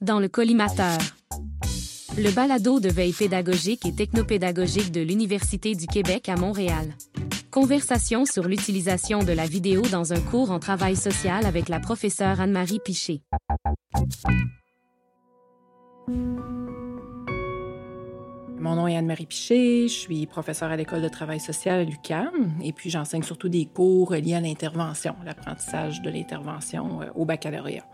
Dans le collimateur. Le balado de veille pédagogique et technopédagogique de l'Université du Québec à Montréal. Conversation sur l'utilisation de la vidéo dans un cours en travail social avec la professeure Anne-Marie Piché. Mon nom est Anne-Marie Piché, je suis professeure à l'École de travail social à l'UQAM et puis j'enseigne surtout des cours liés à l'intervention, l'apprentissage de l'intervention euh, au baccalauréat.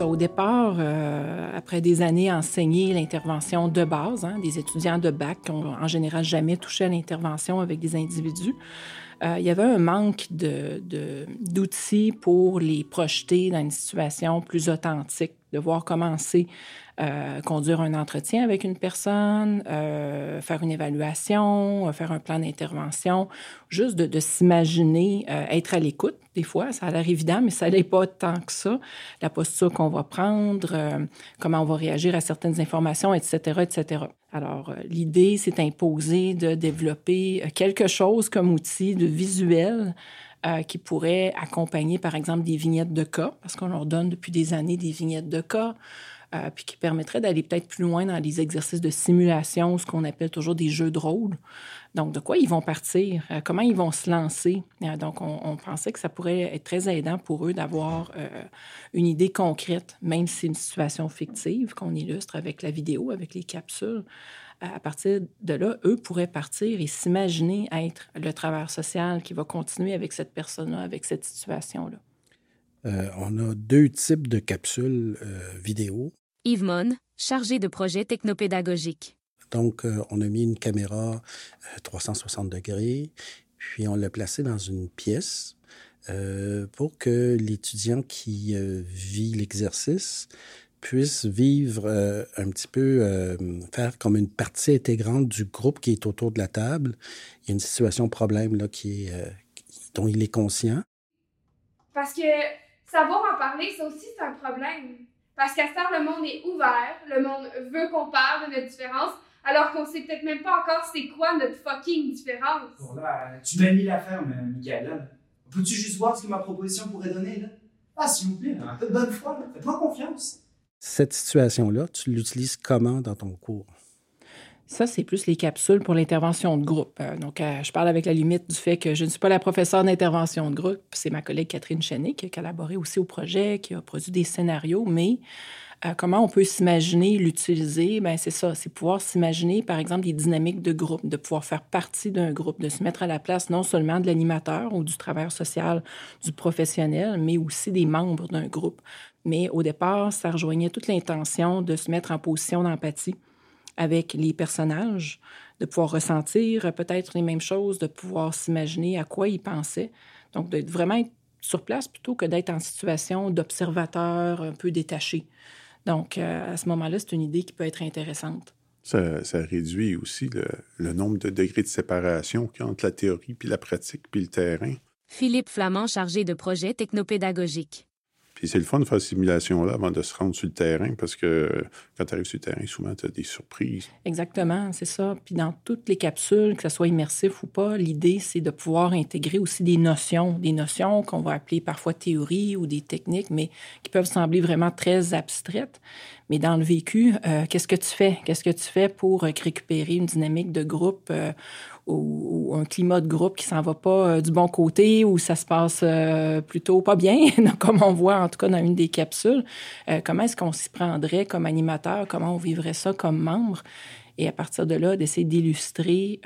Au départ, euh, après des années à enseigner l'intervention de base, hein, des étudiants de bac qui ont en général jamais touché à l'intervention avec des individus, euh, il y avait un manque d'outils pour les projeter dans une situation plus authentique, de voir commencer euh, conduire un entretien avec une personne, euh, faire une évaluation, faire un plan d'intervention, juste de, de s'imaginer euh, être à l'écoute. Des fois, ça a l'air évident, mais ça n'est pas tant que ça. La posture qu'on va prendre, euh, comment on va réagir à certaines informations, etc., etc. Alors, euh, l'idée, c'est imposer de développer quelque chose comme outil de visuel euh, qui pourrait accompagner, par exemple, des vignettes de cas, parce qu'on leur donne depuis des années des vignettes de cas, euh, puis qui permettrait d'aller peut-être plus loin dans les exercices de simulation, ce qu'on appelle toujours des jeux de rôle. Donc, de quoi ils vont partir, euh, comment ils vont se lancer? Donc, on, on, pensait que ça pourrait être très aidant pour eux d'avoir une idée concrète, même si c'est une situation fictive qu'on illustre avec la vidéo, avec les capsules. À partir de là, eux pourraient partir et s'imaginer être le travailleur social qui va continuer avec cette personne-là, avec cette situation-là. Euh, on a deux types de capsules euh, vidéo. Yves Mon, chargé de projet technopédagogique. Donc, euh, on a mis une caméra 360 degrés, puis on l'a placée dans une pièce pour que l'étudiant qui vit l'exercice puisse vivre un petit peu, faire comme une partie intégrante du groupe qui est autour de la table. Il y a une situation problème là, qui est, dont il est conscient. Parce que savoir en parler, ça aussi, c'est un problème. Parce qu'à ce temps, le monde est ouvert, le monde veut qu'on parle de notre différence, alors qu'on sait peut-être même pas encore c'est quoi notre fucking différence. Bon, là, tu m'as mis la ferme, Michael. Peux-tu juste voir ce que ma proposition pourrait donner, là? Ah, s'il vous plaît, un peu de bonne foi, faites-moi confiance. Cette situation-là, tu l'utilises comment dans ton cours? Ça, c'est plus les capsules pour l'intervention de groupe. Euh, donc, euh, je parle avec la limite du fait que je ne suis pas la professeure d'intervention de groupe. C'est ma collègue Catherine Chenet qui a collaboré aussi au projet, qui a produit des scénarios, mais euh, comment on peut s'imaginer l'utiliser? Ben c'est ça, c'est pouvoir s'imaginer, par exemple, des dynamiques de groupe, de pouvoir faire partie d'un groupe, de se mettre à la place non seulement de l'animateur ou du travailleur social, du professionnel, mais aussi des membres d'un groupe. Mais au départ, ça rejoignait toute l'intention de se mettre en position d'empathie avec les personnages, de pouvoir ressentir peut-être les mêmes choses, de pouvoir s'imaginer à quoi ils pensaient. Donc, d'être vraiment être sur place plutôt que d'être en situation d'observateur un peu détaché. Donc, euh, à ce moment-là, c'est une idée qui peut être intéressante. Ça, ça réduit aussi le, le, nombre de degrés de séparation entre la théorie puis la pratique puis le terrain. Philippe Flamand, chargé de projet technopédagogique. Puis c'est le fun de faire cette simulation-là avant de se rendre sur le terrain parce que quand tu arrives sur le terrain, souvent, tu des surprises. Exactement, c'est ça. Puis dans toutes les capsules, que ce soit immersif ou pas, l'idée, c'est de pouvoir intégrer aussi des notions, des notions qu'on va appeler parfois théorie ou des techniques, mais qui peuvent sembler vraiment très abstraites. Mais dans le vécu, euh, qu'est-ce que tu fais? Qu'est-ce que tu fais pour récupérer une dynamique de groupe euh, ou, un climat de groupe qui s'en va pas euh, du bon côté ou ça se passe euh, plutôt pas bien, comme on voit en tout cas dans une des capsules? Euh, comment est-ce qu'on s'y prendrait comme animateur? Comment on vivrait ça comme membre? Et à partir de là, d'essayer d'illustrer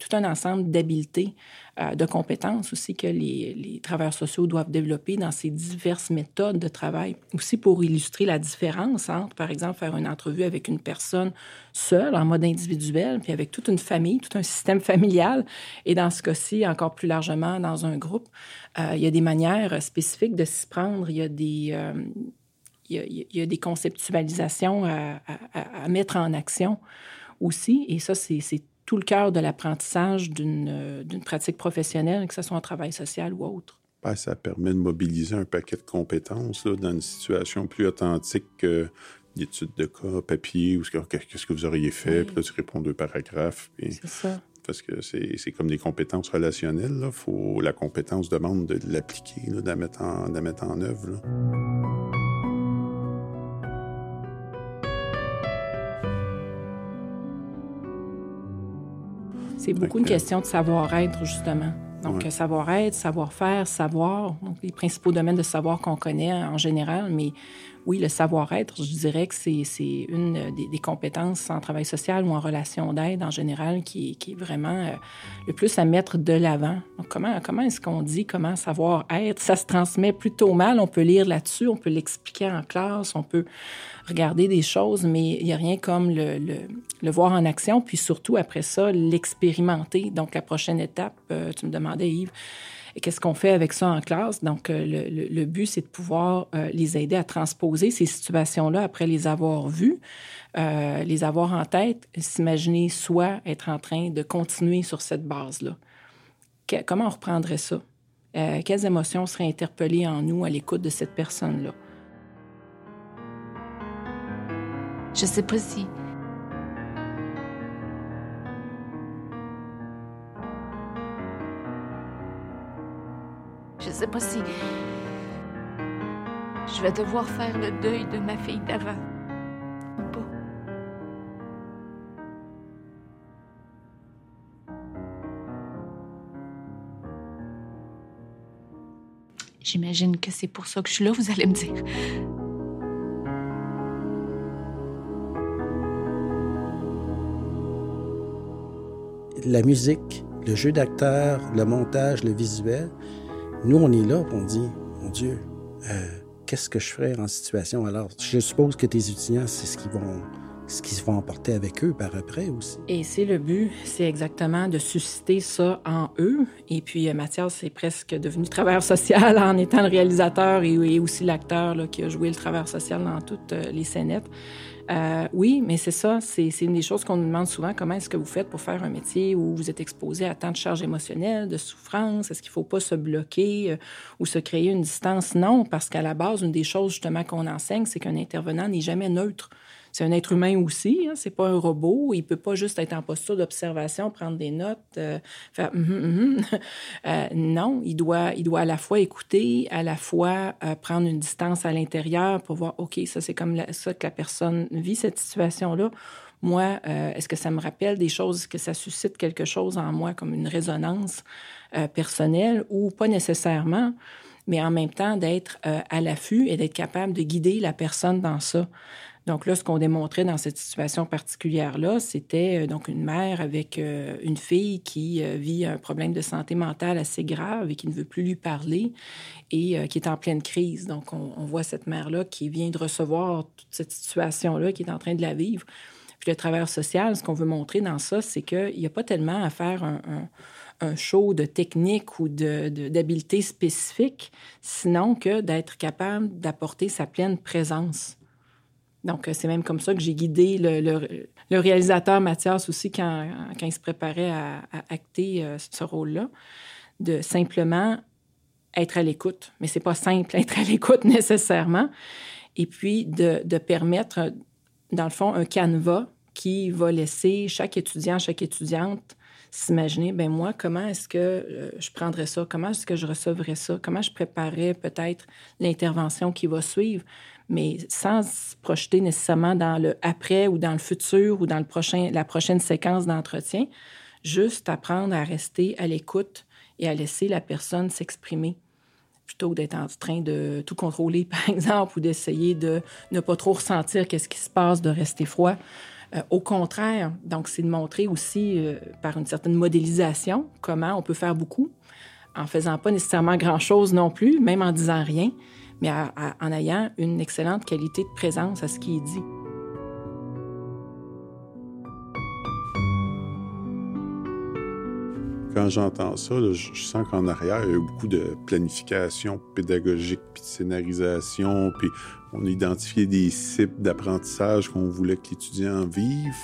tout un ensemble d'habiletés, euh, de compétences aussi que les, travailleurs sociaux doivent développer dans ces diverses méthodes de travail. Aussi pour illustrer la différence entre, par exemple, faire une entrevue avec une personne seule, en mode individuel, puis avec toute une famille, tout un système familial, et dans ce cas-ci, encore plus largement, dans un groupe. Euh, il y a des manières spécifiques de s'y prendre. Il y a des euh, il y, a, des conceptualisations à, à, à, mettre en action aussi. Et ça, c'est tout le cœur de l'apprentissage d'une pratique professionnelle, que ce soit en travail social ou autre. Ben, ça permet de mobiliser un paquet de compétences là, dans une situation plus authentique que l'étude de cas, papier, ou qu'est-ce que vous auriez fait, oui. puis là, tu réponds deux paragraphes. C'est ça. parce que c'est comme des compétences relationnelles. Là. Faut, la compétence demande de l'appliquer, de la mettre en, de la mettre en œuvre. Là. C'est beaucoup une question de savoir-être, justement. Donc, savoir-être, savoir-faire, savoir, donc les principaux domaines de savoir qu'on connaît en général, mais oui, le savoir-être, je dirais que c'est une des, compétences en travail social ou en relation d'aide en général qui, est vraiment euh, le plus à mettre de l'avant. Comment, comment est-ce qu'on dit comment savoir-être? Ça se transmet plutôt mal. On peut lire là-dessus, on peut l'expliquer en classe, on peut regarder des choses, mais il n'y a rien comme le, voir en action, puis surtout après ça, l'expérimenter. Donc, la prochaine étape, euh, tu me demandais, Yves, qu'est-ce qu'on fait avec ça en classe? Donc, euh, le, le, but, c'est de pouvoir euh, les aider à transposer ces situations-là après les avoir vues, euh, les avoir en tête, s'imaginer soit être en train de continuer sur cette base-là. comment on reprendrait ça? quelles émotions seraient interpellées en nous à l'écoute de cette personne-là? Je sais pas si Je sais pas si je vais devoir faire le deuil de ma fille d'avant. J'imagine que c'est pour ça que je suis là, vous allez me dire. La musique, le jeu d'acteur, le montage, le visuel, nous, on est là, on dit, mon Dieu, euh, qu'est-ce que je ferais en situation? Alors, je suppose que tes étudiants, c'est ce qu'ils vont ce qu'ils vont emporter avec eux par après aussi. Et c'est le but, c'est exactement de susciter ça en eux. Et puis euh, Mathias, c'est presque devenu travailleur social en étant le réalisateur et, aussi l'acteur qui a joué le travailleur social dans toutes euh, les scénettes. Euh, oui, mais c'est ça, c'est une des choses qu'on nous demande souvent. Comment est-ce que vous faites pour faire un métier où vous êtes exposé à tant de charges émotionnelles, de souffrance? Est-ce qu'il ne faut pas se bloquer ou se créer une distance? Non, parce qu'à la base, une des choses justement qu'on enseigne, c'est qu'un intervenant n'est jamais neutre c'est un être humain aussi, hein, c'est pas un robot. Il peut pas juste être en posture d'observation, prendre des notes, euh, faire hum, hum, hum, euh, non, il doit, il doit à la fois écouter, à la fois euh, prendre une distance à l'intérieur pour voir, OK, ça c'est comme ça que la personne vit cette situation-là. Moi, est-ce que ça me rappelle des choses, que ça suscite quelque chose en moi comme une résonance personnelle ou pas nécessairement? mais en même temps d'être à l'affût et d'être capable de guider la personne dans ça? Donc là, ce qu'on démontrait dans cette situation particulière-là, c'était euh, donc une mère avec euh, une fille qui euh, vit un problème de santé mentale assez grave et qui ne veut plus lui parler et qui est en pleine crise. Donc on, voit cette mère-là qui vient de recevoir toute cette situation-là, qui est en train de la vivre. Puis le travailleur social, ce qu'on veut montrer dans ça, c'est qu'il n'y a pas tellement à faire un, show de technique ou d'habileté de, spécifique, sinon que d'être capable d'apporter sa pleine présence. Donc, c'est même comme ça que j'ai guidé le, réalisateur Mathias aussi quand, il se préparait à, acter euh, ce rôle-là, de simplement être à l'écoute. Mais c'est pas simple être à l'écoute nécessairement. Et puis de, de, permettre, dans le fond, un canevas qui va laisser chaque étudiant, chaque étudiante s'imaginer, ben moi, comment est-ce que euh, je prendrais ça? Comment est-ce que je recevrais ça? Comment je préparerais peut-être l'intervention qui va suivre? Mais sans se projeter nécessairement dans le après ou dans le futur ou dans le prochain, la prochaine séquence d'entretien. Juste apprendre à rester à l'écoute et à laisser la personne s'exprimer plutôt que d'être en train de tout contrôler, par exemple, ou d'essayer de ne pas trop ressentir qu'est-ce qui se passe, de rester froid. Euh, au contraire, donc c'est de montrer aussi euh, par une certaine modélisation comment on peut faire beaucoup en faisant pas nécessairement grand-chose non plus, même en disant rien, mais en ayant une excellente qualité de présence à ce qui est dit. Quand j'entends ça, je sens qu'en arrière, il y a eu beaucoup de planification pédagogique, puis de scénarisation, puis on a identifié des cibles d'apprentissage qu'on voulait que l'étudiant vive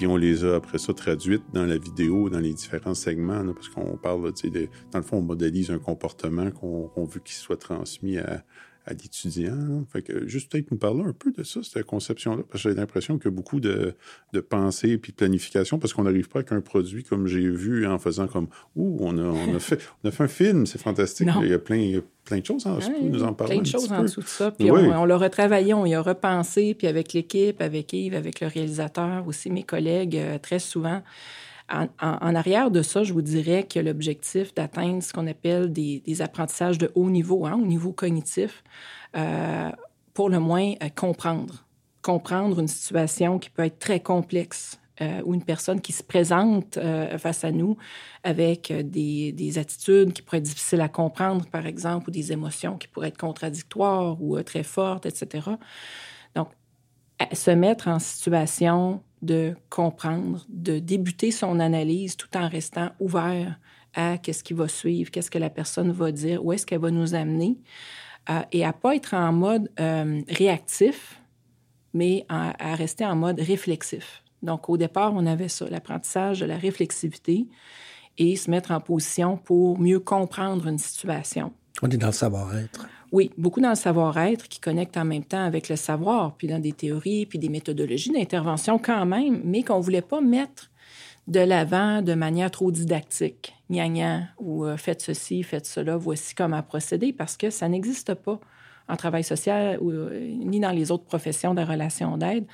puis on les a après ça traduites dans la vidéo, dans les différents segments, parce qu'on parle, de, dans le fond, on modélise un comportement qu'on veut qu'il soit transmis à, à l'étudiant. Fait que juste peut-être nous parler un peu de ça, cette conception-là, parce que j'ai l'impression que beaucoup de, de pensée puis de planification, parce qu'on n'arrive pas avec un produit comme j'ai vu en faisant comme Ouh, on a, on a, fait, on a fait un film, c'est fantastique. Il y a plein, plein de choses. Hein, nous en parler plein de choses en dessous de ça. Puis on, on l'a retravaillé, on y a repensé, puis avec l'équipe, avec Yves, avec le réalisateur, aussi mes collègues, euh, très souvent. En, arrière de ça, je vous dirais que l'objectif d'atteindre ce qu'on appelle des, apprentissages de haut niveau, hein, au niveau cognitif, euh, pour le moins euh, comprendre. Comprendre une situation qui peut être très complexe, euh, ou une personne qui se présente face à nous avec des, des, attitudes qui pourraient être difficiles à comprendre, par exemple, ou des émotions qui pourraient être contradictoires ou très fortes, etc. Donc, se mettre en situation de comprendre, de débuter son analyse tout en restant ouvert à qu'est-ce qui va suivre, qu'est-ce que la personne va dire, où est-ce qu'elle va nous amener, euh, et à pas être en mode euh, réactif, mais à, rester en mode réflexif. Donc, au départ, on avait ça, l'apprentissage de la réflexivité et se mettre en position pour mieux comprendre une situation. On est dans le savoir-être. Oui, beaucoup dans le savoir-être qui connecte en même temps avec le savoir, puis dans des théories, puis des méthodologies d'intervention quand même, mais qu'on ne voulait pas mettre de l'avant de manière trop didactique. Gna, ou euh, faites ceci, faites cela, voici comment procéder, parce que ça n'existe pas en travail social ou, euh, ni dans les autres professions de relations d'aide.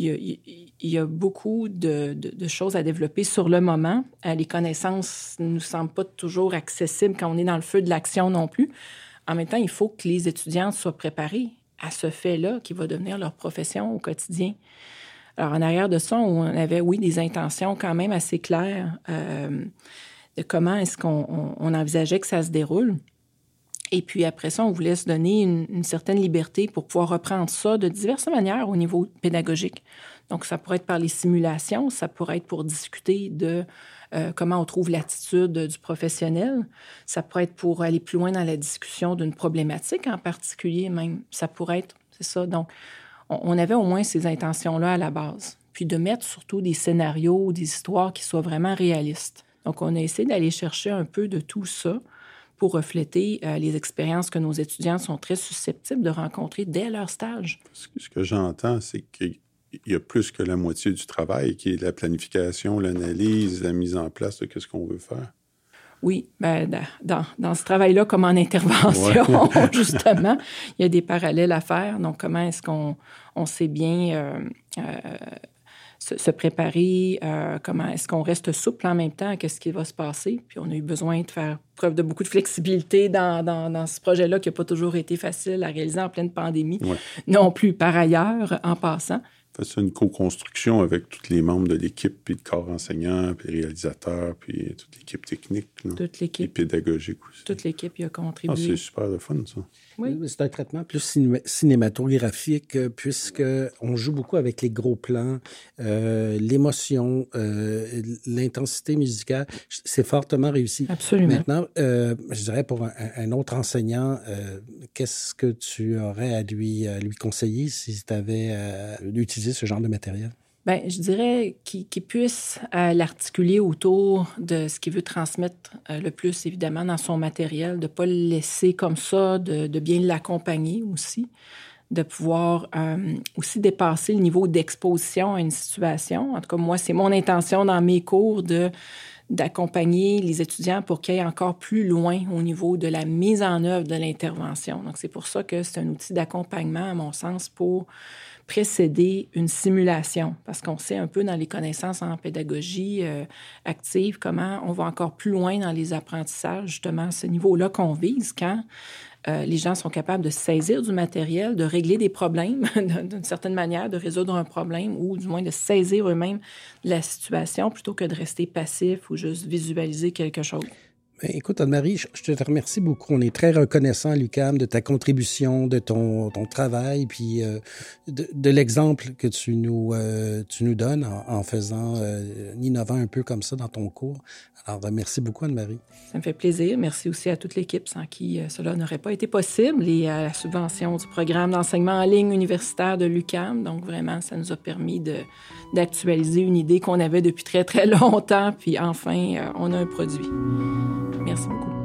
Il y, a, beaucoup de, choses à développer sur le moment. Euh, les connaissances ne nous semblent pas toujours accessibles quand on est dans le feu de l'action non plus. En même temps, il faut que les étudiants soient préparés à ce fait-là qui va devenir leur profession au quotidien. Alors, en arrière de ça, on avait, oui, des intentions quand même assez claires euh, de comment est-ce qu'on envisageait que ça se déroule. Et puis après ça, on voulait se donner une, certaine liberté pour pouvoir reprendre ça de diverses manières au niveau pédagogique. Donc, ça pourrait être par les simulations, ça pourrait être pour discuter de euh, comment on trouve l'attitude du professionnel. Ça pourrait être pour aller plus loin dans la discussion d'une problématique en particulier, même. Ça pourrait être, c'est ça. Donc, on, avait au moins ces intentions-là à la base. Puis de mettre surtout des scénarios, des histoires qui soient vraiment réalistes. Donc, on a essayé d'aller chercher un peu de tout ça pour refléter euh, les expériences que nos étudiants sont très susceptibles de rencontrer dès leur stage. Ce que j'entends, c'est que il y a plus que la moitié du travail qui est la planification, l'analyse, la mise en place de ce qu'on veut faire. Oui, ben, dans, dans ce travail-là, comme en intervention, justement, il y a des parallèles à faire. Donc, comment est-ce qu'on on sait bien euh, euh, se, préparer, euh, comment est-ce qu'on reste souple en même temps, qu'est-ce qui va se passer. Puis on a eu besoin de faire preuve de beaucoup de flexibilité dans, dans, dans ce projet-là qui n'a pas toujours été facile à réaliser en pleine pandémie, non plus par ailleurs en passant c'est une co-construction avec tous les membres de l'équipe, puis le corps enseignant, puis les réalisateurs, puis toute l'équipe technique. Toute l'équipe. Et pédagogique aussi. Toute l'équipe y a contribué. Ah, c'est super le fun, ça. Oui. C'est un traitement plus cinématographique, euh, puisque on joue beaucoup avec les gros plans, euh, l'émotion, euh, l'intensité musicale. C'est fortement réussi. Absolument. Maintenant, je dirais pour un, autre enseignant, qu'est-ce que tu aurais à lui, à lui conseiller si tu avais utilisé ce genre de matériel? Bien, je dirais qu'il puisse euh, l'articuler autour de ce qu'il veut transmettre euh, le plus, évidemment, dans son matériel, de ne pas le laisser comme ça, de, bien l'accompagner aussi, de pouvoir euh, aussi dépasser le niveau d'exposition à une situation. En tout cas, moi, c'est mon intention dans mes cours de d'accompagner les étudiants pour qu'ils aillent encore plus loin au niveau de la mise en œuvre de l'intervention. Donc, c'est pour ça que c'est un outil d'accompagnement, à mon sens, pour précéder une simulation, parce qu'on sait un peu dans les connaissances en pédagogie euh, active comment on va encore plus loin dans les apprentissages, justement, à ce niveau-là qu'on vise quand euh, les gens sont capables de saisir du matériel, de régler des problèmes d'une certaine manière, de résoudre un problème ou du moins de saisir eux-mêmes la situation plutôt que de rester passif ou juste visualiser quelque chose. Ben, écoute, Anne-Marie, je te remercie beaucoup. On est très reconnaissant, Lucam, de ta contribution, de ton, ton travail, puis euh, de, l'exemple que tu nous, euh, donnes en, faisant, euh, innovant un peu comme ça dans ton cours. Alors, ben, merci beaucoup, Anne-Marie. Ça me fait plaisir. Merci aussi à toute l'équipe sans qui cela n'aurait pas été possible et à la subvention du programme d'enseignement en ligne universitaire de l'UCAM. Donc, vraiment, ça nous a permis d'actualiser une idée qu'on avait depuis très, très longtemps. Puis, enfin, on a un produit. Merci beaucoup.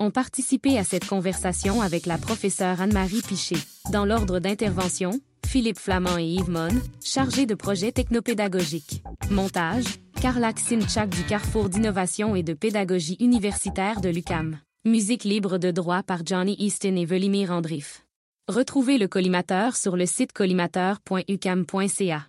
ont participé à cette conversation avec la professeure Anne-Marie Piché. Dans l'ordre d'intervention, Philippe Flamand et Yves Mon, chargés de projet technopédagogique. Montage, Karlak Sinchak du Carrefour d'innovation et de pédagogie universitaire de l'UCAM. Musique libre de droit par Johnny Easton et Velimir Andriff. Retrouvez le collimateur sur le site collimateur.ucam.ca.